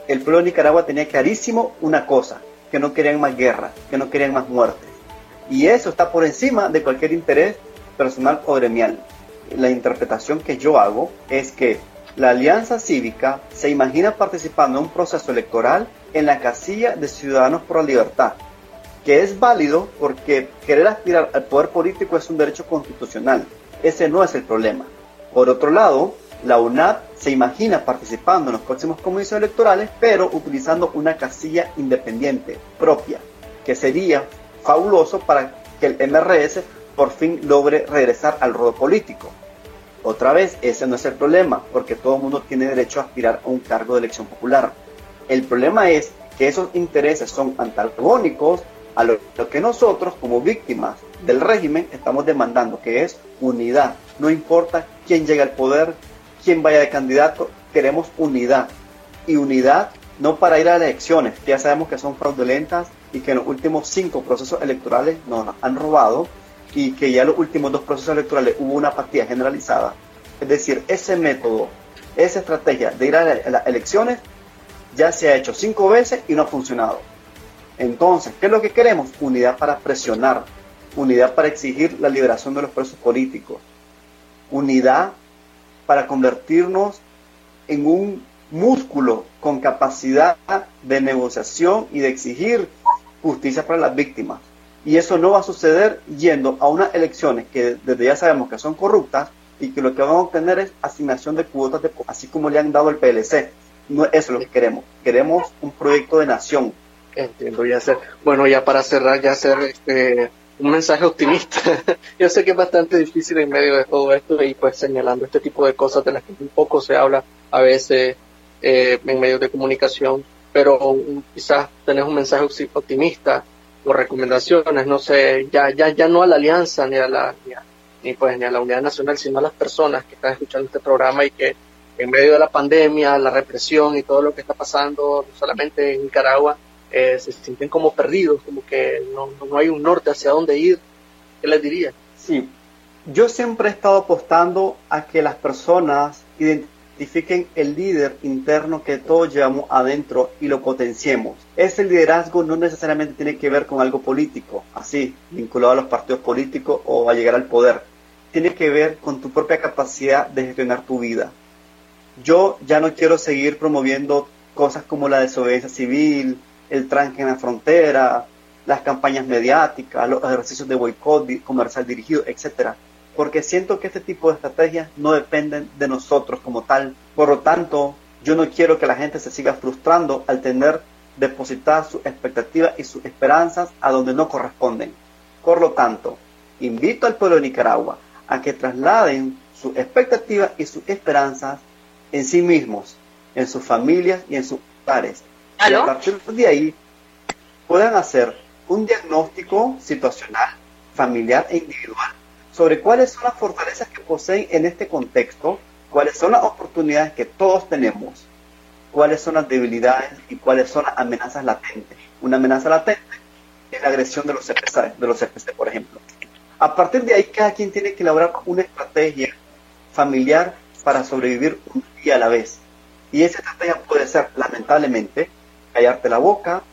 el pueblo de Nicaragua tenía clarísimo una cosa, que no querían más guerra, que no querían más muerte. Y eso está por encima de cualquier interés personal o gremial. La interpretación que yo hago es que la Alianza Cívica se imagina participando en un proceso electoral en la casilla de Ciudadanos por la Libertad, que es válido porque querer aspirar al poder político es un derecho constitucional. ese no es el problema. Por otro lado, la UNAP se imagina participando en los próximos comicios electorales, pero utilizando una casilla independiente propia, que sería fabuloso para que el MRS por fin logre regresar al rodo político. Otra vez, ese no es el problema, porque todo el mundo tiene derecho a aspirar a un cargo de elección popular. El problema es que esos intereses son antagónicos a lo, que nosotros como víctimas del régimen estamos demandando, que es unidad. No importa quién llegue al poder, quién vaya de candidato, queremos unidad. Y unidad no para ir a elecciones, ya sabemos que son fraudulentas y que en los últimos cinco procesos electorales nos han robado y que ya en los últimos dos procesos electorales hubo una apatía generalizada. Es decir, ese método, esa estrategia de ir a las elecciones ya se ha hecho cinco veces y no ha funcionado. Entonces, ¿qué es lo que queremos? Unidad para presionar, unidad para exigir la liberación de los presos políticos, unidad para convertirnos en un músculo con capacidad de negociación y de exigir justicia para las víctimas. Y eso no va a suceder yendo a unas elecciones que desde ya sabemos que son corruptas y que lo que vamos a obtener es asignación de cuotas, de, así como le han dado el PLC. No, eso es lo que queremos. Queremos un proyecto de nación, Entiendo, ya hacer. Bueno, ya para cerrar, ya hacer este, un mensaje optimista. Yo sé que es bastante difícil en medio de todo esto y pues señalando este tipo de cosas de las que un poco se habla a veces eh, en medios de comunicación, pero quizás tenés un mensaje optimista o recomendaciones, no sé, ya, ya, ya no a la alianza ni a la, ni, pues ni a la unidad nacional, sino a las personas que están escuchando este programa y que en medio de la pandemia, la represión y todo lo que está pasando, no solamente en Nicaragua, eh, se sienten como perdidos, como que no, no, hay un norte hacia dónde ir. ¿Qué les diría? Sí, yo siempre he estado apostando a que las personas identifiquen el líder interno que todos llevamos adentro y lo potenciemos. Ese liderazgo no necesariamente tiene que ver con algo político, así, vinculado a los partidos políticos o a llegar al poder. Tiene que ver con tu propia capacidad de gestionar tu vida. Yo ya no quiero seguir promoviendo cosas como la desobediencia civil, el tranque en la frontera, las campañas mediáticas, los ejercicios de boicot comercial dirigido, etcétera, porque siento que este tipo de estrategias no dependen de nosotros como tal. Por lo tanto, yo no quiero que la gente se siga frustrando al tener depositadas sus expectativas y sus esperanzas a donde no corresponden. Por lo tanto, invito al pueblo de Nicaragua a que trasladen sus expectativas y sus esperanzas en sí mismos, en sus familias y en sus pares, y a partir de ahí puedan hacer un diagnóstico situacional, familiar e individual sobre cuáles son las fortalezas que poseen en este contexto, cuáles son las oportunidades que todos tenemos, cuáles son las debilidades y cuáles son las amenazas latentes. Una amenaza latente es la agresión de los CPC, de los CPC, por ejemplo. A partir de ahí, cada quien tiene que elaborar una estrategia familiar para sobrevivir un día a la vez. Y esa estrategia puede ser, lamentablemente, callarte la boca,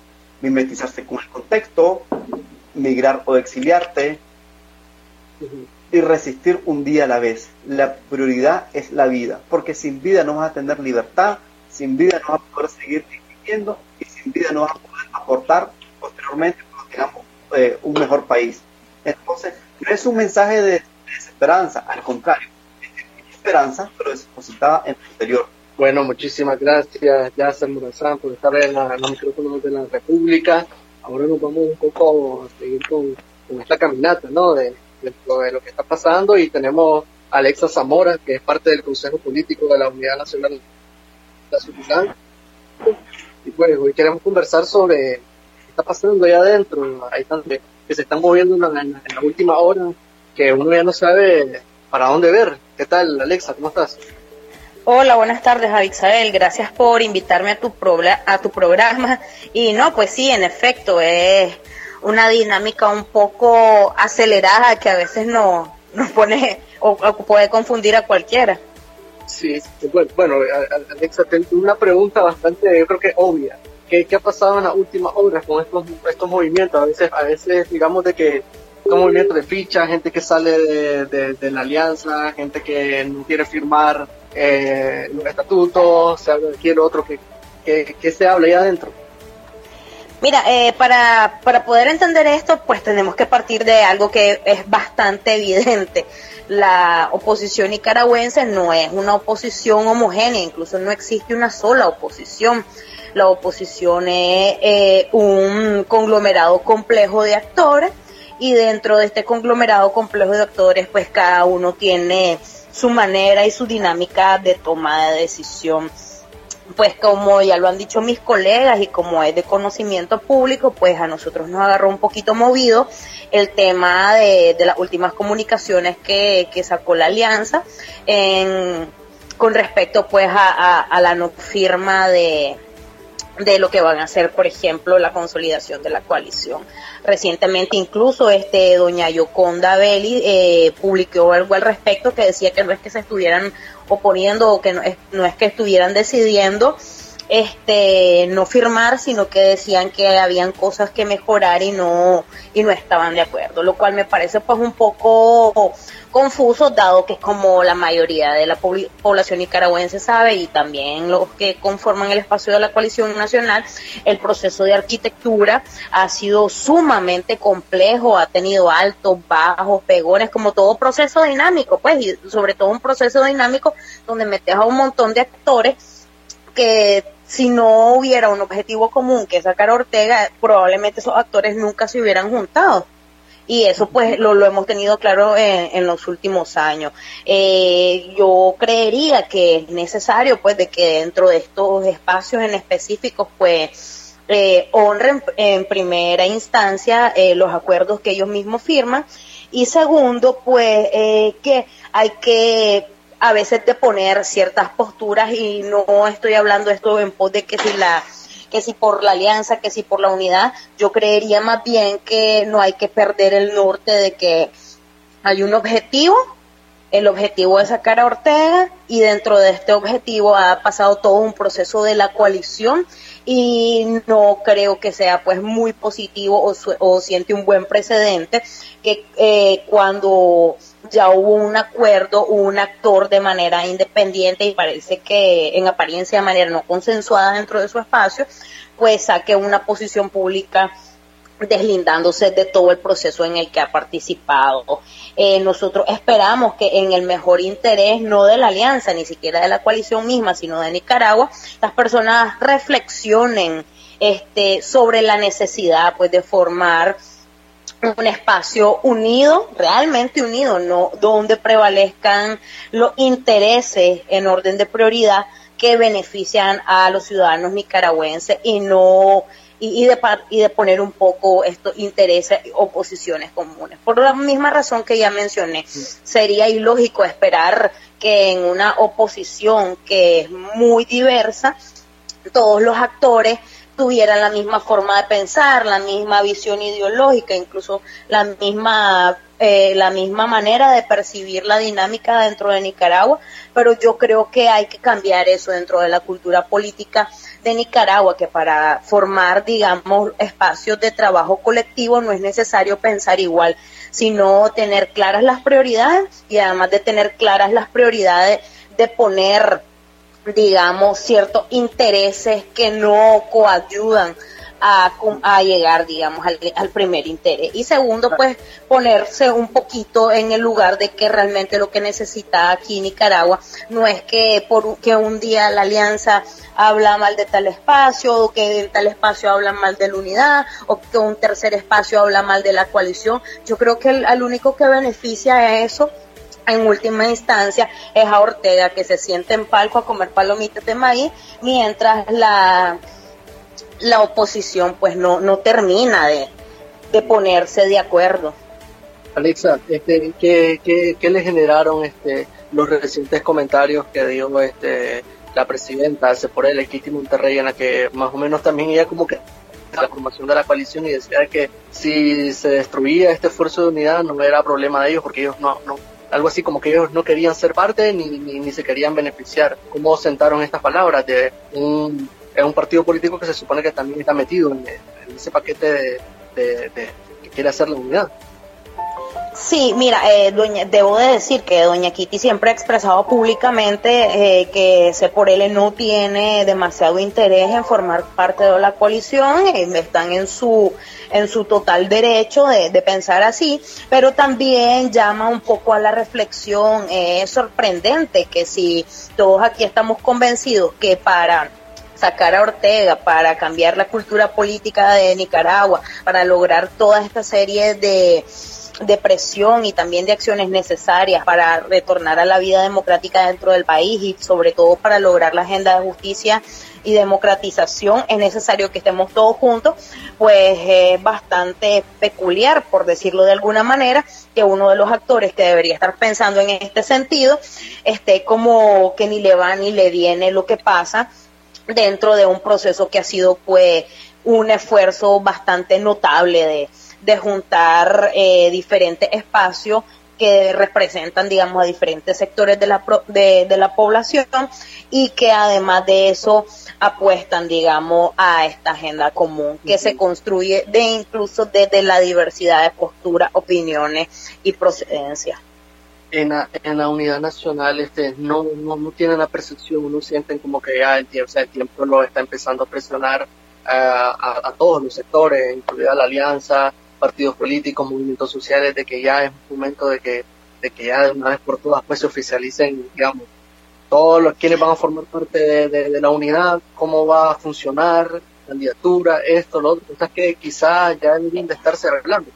mimetizarse con el contexto, migrar o exiliarte y resistir un día a la vez. La prioridad es la vida, porque sin vida no vas a tener libertad, sin vida no vas a poder seguir viviendo y sin vida no vas a poder aportar posteriormente cuando tengamos eh, un mejor país. Entonces, no es un mensaje de desesperanza, al contrario, es esperanza, pero depositada en el exterior. Bueno, muchísimas gracias, Yasser Murazán, por estar en, la, los micrófonos de la República. Ahora nos vamos un poco a seguir con, esta caminata, ¿no? De, lo que está pasando y tenemos a Alexa Zamora, que es parte del Consejo Político de la Unidad Nacional de la. Y pues hoy queremos conversar sobre qué está pasando allá adentro. Hay tantos que se están moviendo en la, en la última hora que uno ya no sabe para dónde ver. ¿Qué tal, Alexa? ¿Cómo estás? Hola, buenas tardes, Abixael. Gracias por invitarme a tu, a tu programa. Y no, pues sí, en efecto, es una dinámica un poco acelerada que a veces no, nos pone o, puede confundir a cualquiera. Sí, bueno, Alexa, tengo una pregunta bastante, yo creo que obvia. ¿Qué, ¿Qué, ha pasado en las últimas horas con estos, estos movimientos? A veces, a veces digamos de que un movimiento de ficha, gente que sale de, de, la alianza, gente que no quiere firmar eh, los estatutos, se habla de otro, que, que, se habla ahí adentro. Mira, eh, para, para poder entender esto, pues tenemos que partir de algo que es bastante evidente. La oposición nicaragüense no es una oposición homogénea, incluso no existe una sola oposición. La oposición es eh, un conglomerado complejo de actores y dentro de este conglomerado complejo de actores, pues cada uno tiene su manera y su dinámica de toma de decisión pues como ya lo han dicho mis colegas y como es de conocimiento público, pues a nosotros nos agarró un poquito movido el tema de, las últimas comunicaciones que, sacó la alianza con respecto pues a, la no firma de, de lo que van a hacer, por ejemplo, la consolidación de la coalición. Recientemente incluso este doña Yoconda Belli eh, publicó algo al respecto que decía que no es que se estuvieran oponiendo o que no es, no es que estuvieran decidiendo este no firmar, sino que decían que habían cosas que mejorar y no y no estaban de acuerdo, lo cual me parece pues un poco confuso dado que es como la mayoría de la población nicaragüense sabe y también los que conforman el espacio de la coalición nacional, el proceso de arquitectura ha sido sumamente complejo, ha tenido altos, bajos, pegones, como todo proceso dinámico, pues y sobre todo un proceso dinámico donde metes a un montón de actores que si no hubiera un objetivo común que sacar a Ortega, probablemente esos actores nunca se hubieran juntado. Y eso pues lo, lo hemos tenido claro en, los últimos años. Eh, yo creería que es necesario pues de que dentro de estos espacios en específicos pues eh, honren en primera instancia eh, los acuerdos que ellos mismos firman y segundo pues que hay que a veces de poner ciertas posturas y no estoy hablando esto en pos de que si la que si por la alianza, que si por la unidad, yo creería más bien que no hay que perder el norte de que hay un objetivo, el objetivo es sacar a Ortega y dentro de este objetivo ha pasado todo un proceso de la coalición y no creo que sea pues muy positivo o, siente un buen precedente que eh, cuando ya hubo un acuerdo, un actor de manera independiente y parece que en apariencia de manera no consensuada dentro de su espacio, pues saque una posición pública deslindándose de todo el proceso en el que ha participado. Eh, nosotros esperamos que en el mejor interés, no de la alianza, ni siquiera de la coalición misma, sino de Nicaragua, las personas reflexionen este, sobre la necesidad pues, de formar un espacio unido, realmente unido, no donde prevalezcan los intereses en orden de prioridad que benefician a los ciudadanos nicaragüenses y no y, de, y de poner un poco estos intereses o posiciones comunes. Por la misma razón que ya mencioné, sería ilógico esperar que en una oposición que es muy diversa, todos los actores tuvieran la misma forma de pensar, la misma visión ideológica, incluso la misma eh, la misma manera de percibir la dinámica dentro de Nicaragua, pero yo creo que hay que cambiar eso dentro de la cultura política de Nicaragua, que para formar, digamos, espacios de trabajo colectivo no es necesario pensar igual, sino tener claras las prioridades y además de tener claras las prioridades de poner digamos, ciertos intereses que no coayudan a, a llegar, digamos, al, al, primer interés. Y segundo, pues ponerse un poquito en el lugar de que realmente lo que necesita aquí Nicaragua no es que por que un día la alianza habla mal de tal espacio, o que en tal espacio habla mal de la unidad, o que un tercer espacio habla mal de la coalición. Yo creo que el, al único que beneficia a eso en última instancia es a Ortega que se siente en palco a comer palomitas de maíz mientras la, la oposición pues no, no termina de, ponerse de acuerdo. Alexa, este, ¿qué, qué, le generaron este, los recientes comentarios que dio este, la presidenta hace por el Kitty Monterrey en la que más o menos también ella como que la formación de la coalición y decía que si se destruía este esfuerzo de unidad no era problema de ellos porque ellos no, no algo así como que ellos no querían ser parte ni, ni, se querían beneficiar. ¿Cómo sentaron estas palabras de un, partido político que se supone que también está metido en, ese paquete de, que quiere hacer la unidad? Sí, mira, eh, debo de decir que doña Kitty siempre ha expresado públicamente eh, que ese por él no tiene demasiado interés en formar parte de la coalición, eh, están en su en su total derecho de, de, pensar así, pero también llama un poco a la reflexión. es sorprendente que si todos aquí estamos convencidos que para sacar a Ortega, para cambiar la cultura política de Nicaragua, para lograr toda esta serie de de presión y también de acciones necesarias para retornar a la vida democrática dentro del país y sobre todo para lograr la agenda de justicia y democratización es necesario que estemos todos juntos, pues es bastante peculiar, por decirlo de alguna manera, que uno de los actores que debería estar pensando en este sentido esté como que ni le va ni le viene lo que pasa dentro de un proceso que ha sido pues un esfuerzo bastante notable de, de juntar eh, diferentes espacios que representan, digamos, a diferentes sectores de la, de, de, la población y que además de eso apuestan, digamos, a esta agenda común que se construye de incluso desde la diversidad de posturas, opiniones y procedencias. En la, en la unidad nacional este no, no, no tienen la percepción, no sienten como que ya el tiempo, o sea, el tiempo lo está empezando a presionar eh, a, a, todos los sectores, incluida la alianza, partidos políticos, movimientos sociales, de que ya es momento de que, de que ya de una vez por todas pues se oficialicen, digamos, todos los quienes van a formar parte de, de, la unidad, cómo va a funcionar, candidatura, esto, lo otro, cosas que quizás ya deben de estarse arreglando.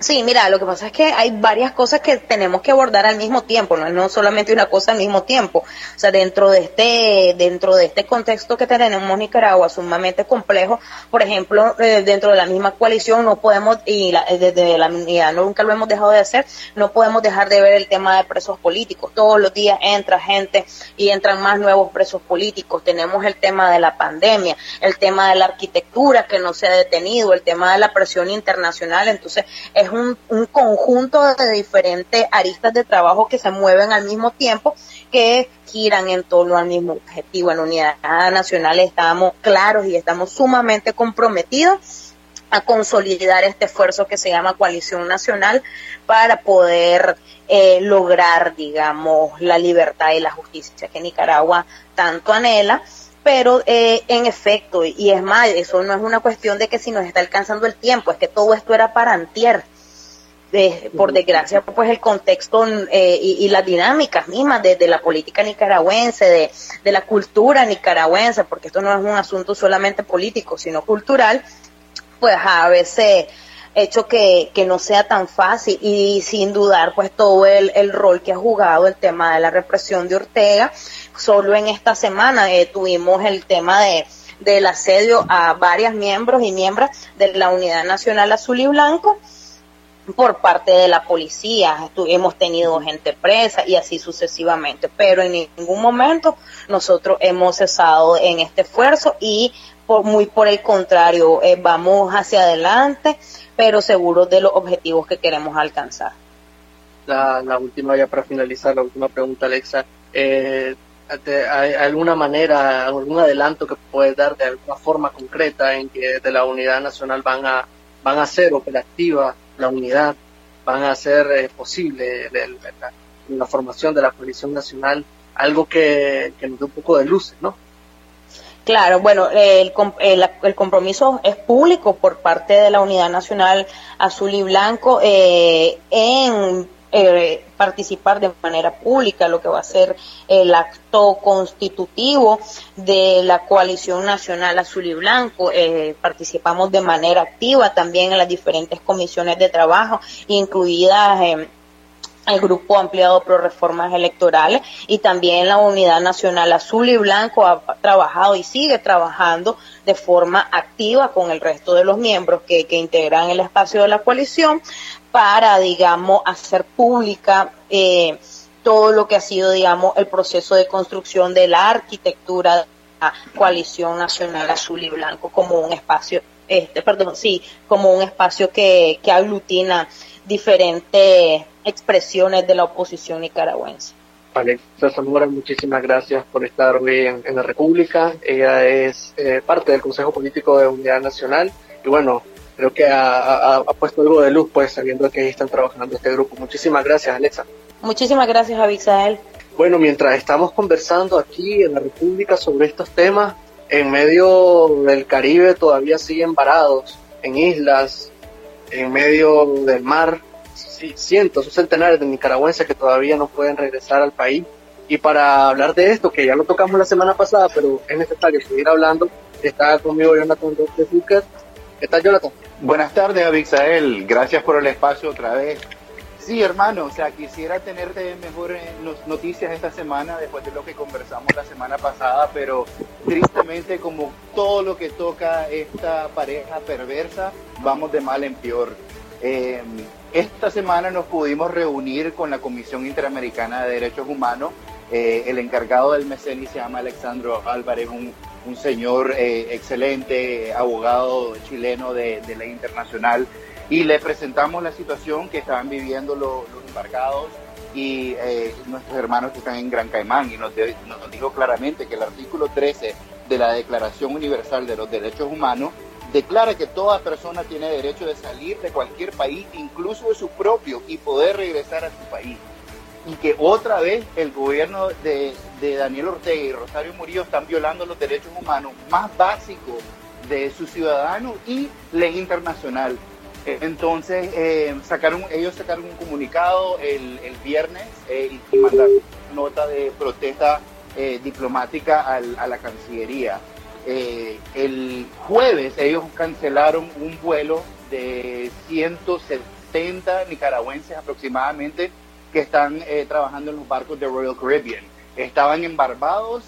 Sí, mira, lo que pasa es que hay varias cosas que tenemos que abordar al mismo tiempo, no, no solamente una cosa al mismo tiempo. O sea, dentro de este, dentro de este contexto que tenemos Nicaragua sumamente complejo, por ejemplo, eh, dentro de la misma coalición no podemos, y la, eh, desde la unidad nunca lo hemos dejado de hacer, no podemos dejar de ver el tema de presos políticos. Todos los días entra gente y entran más nuevos presos políticos. Tenemos el tema de la pandemia, el tema de la arquitectura que no se ha detenido, el tema de la presión internacional. Entonces, es un, conjunto de diferentes aristas de trabajo que se mueven al mismo tiempo, que giran en torno al mismo objetivo. En Unidad Nacional estamos claros y estamos sumamente comprometidos a consolidar este esfuerzo que se llama Coalición Nacional para poder eh, lograr, digamos, la libertad y la justicia que Nicaragua tanto anhela pero eh, en efecto, y es más, eso no es una cuestión de que si nos está alcanzando el tiempo, es que todo esto era para antier por desgracia, pues el contexto eh, y, las dinámicas mismas de, la política nicaragüense, de, de, la cultura nicaragüense, porque esto no es un asunto solamente político, sino cultural, pues a veces hecho que, no sea tan fácil y sin dudar pues todo el, el rol que ha jugado el tema de la represión de Ortega. Solo en esta semana eh, tuvimos el tema de del asedio a varias miembros y miembros de la Unidad Nacional Azul y Blanco por parte de la policía, hemos tenido gente presa y así sucesivamente, pero en ningún momento nosotros hemos cesado en este esfuerzo y por, muy por el contrario, eh, vamos hacia adelante, pero seguros de los objetivos que queremos alcanzar. La, la última, ya para finalizar, la última pregunta, Alexa. Eh, ¿Hay alguna manera, algún adelanto que puedes dar de alguna forma concreta en que de la unidad nacional van a, van a ser operativas la unidad, van a hacer eh, posible la, formación de la coalición nacional, algo que, nos dé un poco de luces, ¿no? Claro, bueno, el, el, el, compromiso es público por parte de la Unidad Nacional Azul y Blanco eh, en eh, participar de manera pública, lo que va a ser el acto constitutivo de la coalición nacional azul y blanco. Eh, participamos de manera activa también en las diferentes comisiones de trabajo, incluidas en el Grupo Ampliado Pro Reformas Electorales y también la Unidad Nacional Azul y Blanco ha trabajado y sigue trabajando de forma activa con el resto de los miembros que, que integran el espacio de la coalición para, digamos, hacer pública eh, todo lo que ha sido, digamos, el proceso de construcción de la arquitectura de la coalición nacional azul y blanco como un espacio, este, perdón, sí, como un espacio que, que aglutina diferentes expresiones de la oposición nicaragüense. Alexa Zamora, muchísimas gracias por estar hoy en, la República. Ella es eh, parte del Consejo Político de Unidad Nacional y bueno, creo que ha, puesto algo de luz, pues, sabiendo que ahí están trabajando este grupo. Muchísimas gracias, Alexa. Muchísimas gracias, Abixael. Bueno, mientras estamos conversando aquí en la República sobre estos temas, en medio del Caribe todavía siguen varados en islas, en medio del mar, cientos o centenares de nicaragüenses que todavía no pueden regresar al país. Y para hablar de esto, que ya lo tocamos la semana pasada, pero es necesario seguir hablando, está conmigo Jonathan de Zucker. ¿Qué tal, Jonathan? Buenas tardes, Abixael. Gracias por el espacio otra vez. Sí, hermano, o sea, quisiera tenerte mejor noticias esta semana después de lo que conversamos la semana pasada, pero tristemente como todo lo que toca esta pareja perversa, vamos de mal en peor. Eh, esta semana nos pudimos reunir con la Comisión Interamericana de Derechos Humanos. Eh, el encargado del MECENI se llama Alexandro Álvarez, un, señor eh, excelente, abogado chileno de, de ley internacional y le presentamos la situación que estaban viviendo los, embarcados y eh, nuestros hermanos que están en Gran Caimán y nos, nos, dijo claramente que el artículo 13 de la Declaración Universal de los Derechos Humanos declara que toda persona tiene derecho de salir de cualquier país, incluso de su propio, y poder regresar a su país. Y que otra vez el gobierno de, de Daniel Ortega y Rosario Murillo están violando los derechos humanos más básicos de sus ciudadanos y ley internacional. Entonces, eh, sacaron, ellos sacaron un comunicado el, viernes eh, y mandaron nota de protesta eh, diplomática a la Cancillería. el jueves ellos cancelaron un vuelo de 170 nicaragüenses aproximadamente que están trabajando en los barcos de Royal Caribbean. Estaban en Barbados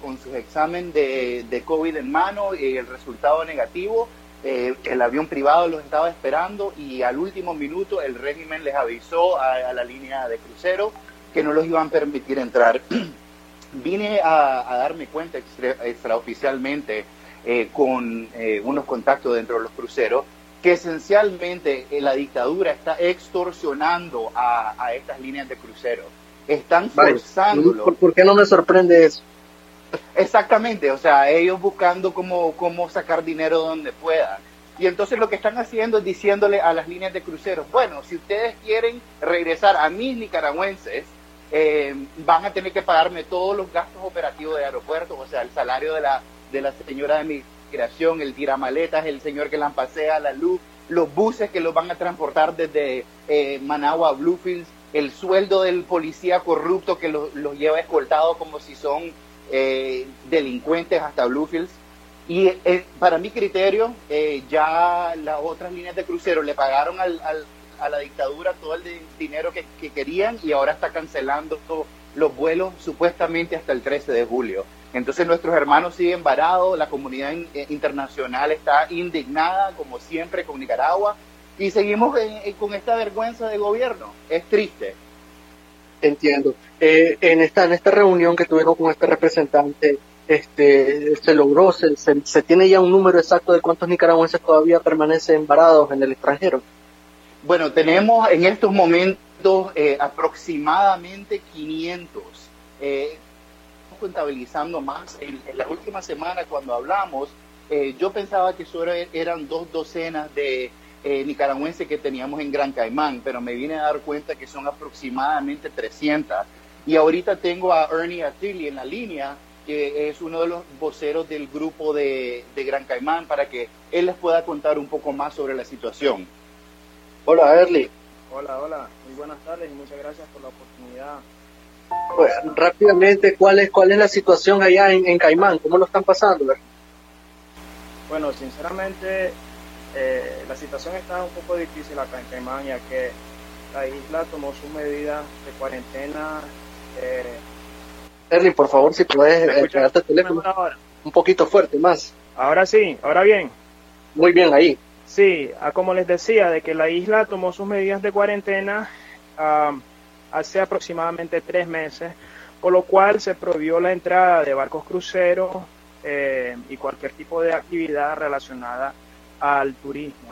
con su examen de, COVID en mano y el resultado negativo eh, el avión privado los estaba esperando y al último minuto el régimen les avisó a, la línea de crucero que no los iban a permitir entrar. Vine a, darme cuenta extraoficialmente eh, con eh, unos contactos dentro de los cruceros que esencialmente la dictadura está extorsionando a, estas líneas de crucero. Están forzándolo. ¿Por qué no me sorprende eso? Exactamente, o sea, ellos buscando cómo, cómo sacar dinero donde puedan. Y entonces lo que están haciendo es diciéndole a las líneas de cruceros, bueno, si ustedes quieren regresar a mis nicaragüenses, eh, van a tener que pagarme todos los gastos operativos de aeropuerto, o sea, el salario de la, de la señora de migración, el tiramaletas, el señor que la pasea, la luz, los buses que los van a transportar desde eh, Managua a Bluefields, el sueldo del policía corrupto que los, los lleva escoltado como si son eh, delincuentes hasta Bluefields. Y eh, para mi criterio, eh, ya las otras líneas de crucero le pagaron a la dictadura todo el dinero que, querían y ahora está cancelando los vuelos supuestamente hasta el 13 de julio. Entonces nuestros hermanos siguen varados, la comunidad internacional está indignada, como siempre, con Nicaragua, y seguimos con esta vergüenza de gobierno. Es triste. Entiendo. Eh, en esta en esta reunión que tuvieron con este representante, este se logró, se, se, tiene ya un número exacto de cuántos nicaragüenses todavía permanecen varados en el extranjero. Bueno, tenemos en estos momentos eh, aproximadamente 500. Eh, contabilizando más. En, la última semana cuando hablamos, eh, yo pensaba que solo eran dos docenas de eh, nicaragüenses que teníamos en Gran Caimán, pero me vine a dar cuenta que son aproximadamente 300. Y ahorita tengo a Ernie Atili en la línea, que es uno de los voceros del grupo de, Gran Caimán, para que él les pueda contar un poco más sobre la situación. Hola, Ernie. Hola, hola. Muy buenas tardes y muchas gracias por la oportunidad. Pues rápidamente, ¿cuál es, cuál es la situación allá en, Caimán? ¿Cómo lo están pasando? Bueno, sinceramente, eh, la situación está un poco difícil acá en Caimán, ya que la isla tomó sus medidas de cuarentena. Eh, Erling, por favor, si puedes eh, pegarte el teléfono un poquito fuerte más. Ahora sí, ahora bien. Muy bien, ahí. Sí, ah, como les decía, de que la isla tomó sus medidas de cuarentena hace aproximadamente tres meses, por lo cual se prohibió la entrada de barcos cruceros eh, y cualquier tipo de actividad relacionada al turismo.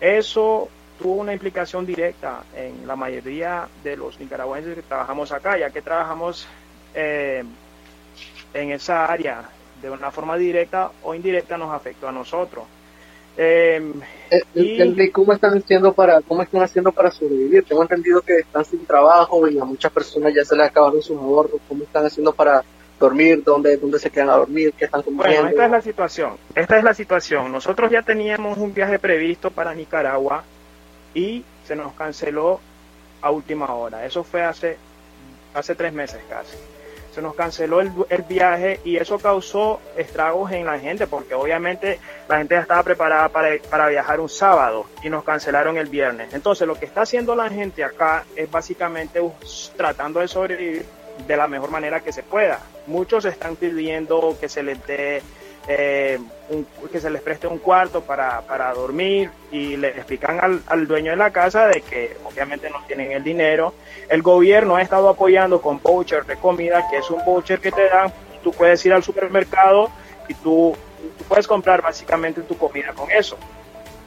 Eso tuvo una implicación directa en la mayoría de los nicaragüenses que trabajamos acá, ya que trabajamos eh, en esa área de una forma directa o indirecta nos afectó a nosotros. Eh, y... ¿Cómo están haciendo para cómo están haciendo para sobrevivir? Tengo entendido que están sin trabajo y a muchas personas ya se les acabaron sus ahorros. ¿Cómo están haciendo para dormir? ¿Dónde, dónde se quedan a dormir? ¿Qué están comiendo? Bueno, esta es la situación. Esta es la situación. Nosotros ya teníamos un viaje previsto para Nicaragua y se nos canceló a última hora. Eso fue hace hace tres meses casi se nos canceló el, viaje y eso causó estragos en la gente porque obviamente la gente ya estaba preparada para, para, viajar un sábado y nos cancelaron el viernes. Entonces lo que está haciendo la gente acá es básicamente tratando de sobrevivir de la mejor manera que se pueda. Muchos están pidiendo que se les dé eh, que se les preste un cuarto para, para dormir y le explican al, al, dueño de la casa de que obviamente no tienen el dinero. El gobierno ha estado apoyando con voucher de comida, que es un voucher que te dan, tú puedes ir al supermercado y tú, tú puedes comprar básicamente tu comida con eso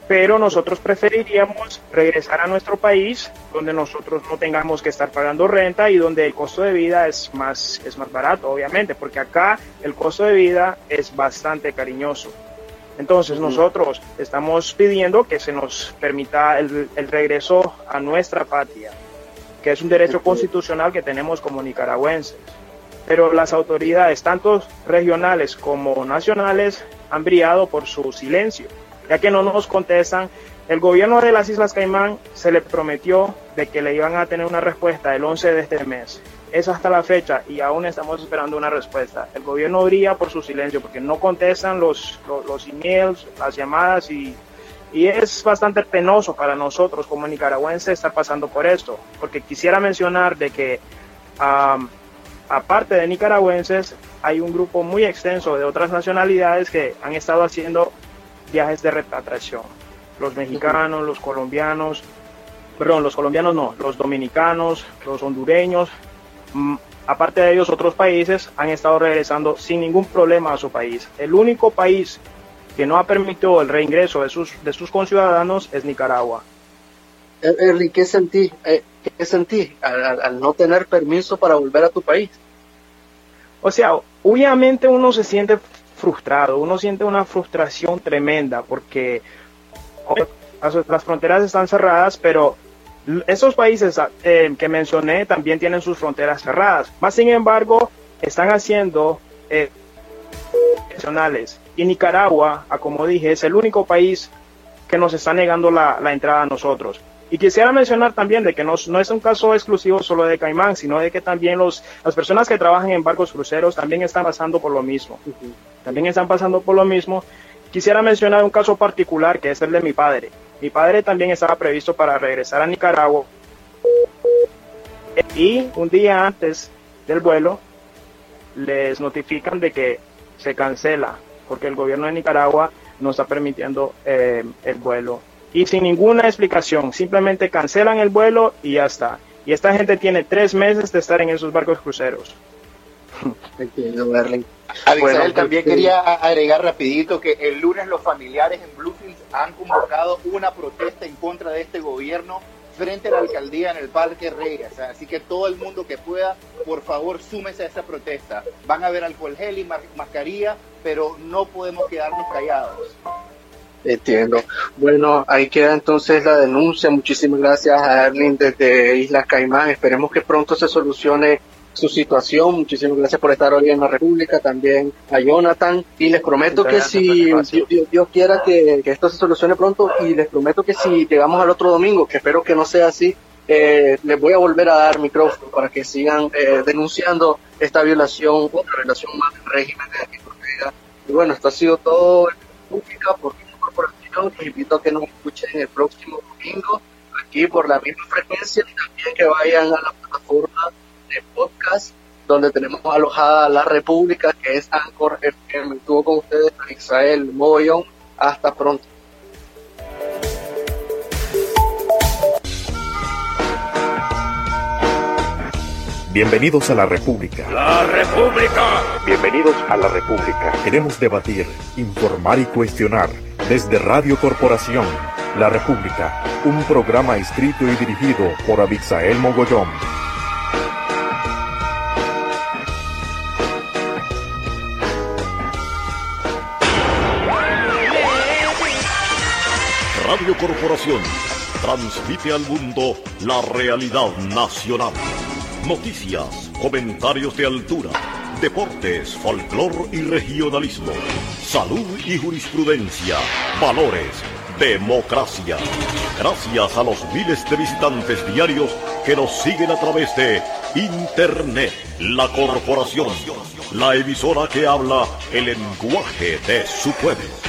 pero nosotros preferiríamos regresar a nuestro país donde nosotros no tengamos que estar pagando renta y donde el costo de vida es más, es más barato, obviamente, porque acá el costo de vida es bastante cariñoso. Entonces nosotros estamos pidiendo que se nos permita el, el regreso a nuestra patria, que es un derecho constitucional que tenemos como nicaragüenses. Pero las autoridades, tanto regionales como nacionales, han brillado por su silencio ya que no nos contestan. El gobierno de las Islas Caimán se le prometió de que le iban a tener una respuesta el 11 de este mes. Es hasta la fecha y aún estamos esperando una respuesta. El gobierno brilla por su silencio porque no contestan los, los, emails, las llamadas y, y es bastante penoso para nosotros como nicaragüenses estar pasando por esto. Porque quisiera mencionar de que aparte de nicaragüenses hay un grupo muy extenso de otras nacionalidades que han estado haciendo viajes de repatriación. Los mexicanos, los colombianos, perdón, los colombianos no, los dominicanos, los hondureños, mm, aparte de ellos otros países han estado regresando sin ningún problema a su país. El único país que no ha permitido el reingreso de sus, de sus conciudadanos es Nicaragua. Henry, ¿qué sentí, eh, qué sentí al, al no tener permiso para volver a tu país? O sea, obviamente uno se siente frustrado, uno siente una frustración tremenda porque las fronteras están cerradas, pero esos países eh, que mencioné también tienen sus fronteras cerradas. Más sin embargo, están haciendo eh, y Nicaragua, como dije, es el único país que nos está negando la entrada a nosotros. Y quisiera mencionar también de que no, no, es un caso exclusivo solo de Caimán, sino de que también los, las personas que trabajan en barcos cruceros también están pasando por lo mismo. También están pasando por lo mismo. Quisiera mencionar un caso particular que es el de mi padre. Mi padre también estaba previsto para regresar a Nicaragua. Y un día antes del vuelo les notifican de que se cancela porque el gobierno de Nicaragua no está permitiendo eh, el vuelo y sin ninguna explicación, simplemente cancelan el vuelo y ya está. Y esta gente tiene tres meses de estar en esos barcos cruceros. Entiendo, Berlin. Bueno, también quería agregar rapidito que el lunes los familiares en Bluefields han convocado una protesta en contra de este gobierno frente a la alcaldía en el Parque Reyes. Así que todo el mundo que pueda, por favor, súmese a esa protesta. Van a ver alcohol gel y mascarilla, pero no podemos quedarnos callados. Entiendo. Bueno, ahí queda entonces la denuncia. Muchísimas gracias a Erling desde Islas Caimán. Esperemos que pronto se solucione su situación. Muchísimas gracias por estar hoy en la República, también a Jonathan. Y les prometo que si Dios, quiera que, esto se solucione pronto, y les prometo que si llegamos al otro domingo, que espero que no sea así, eh, les voy a volver a dar micrófono para que sigan eh, denunciando esta violación, otra violación más del régimen de Y bueno, esto ha sido todo pública porque los invito a que nos escuchen el próximo domingo aquí por la misma frecuencia y también que vayan a la plataforma de podcast donde tenemos alojada la República que es Anchor FM. Estuvo con ustedes Israel Mogollón. Hasta pronto. Bienvenidos a la República. La República. Bienvenidos a la República. Queremos debatir, informar y cuestionar desde Radio Corporación, La República, un programa escrito y dirigido por Abixael Mogollón. Radio Corporación transmite al mundo la realidad nacional. Noticias, comentarios de altura, deportes, folclor y regionalismo, salud y jurisprudencia, valores, democracia. Gracias a los miles de visitantes diarios que nos siguen a través de Internet, la corporación, la emisora que habla el lenguaje de su pueblo.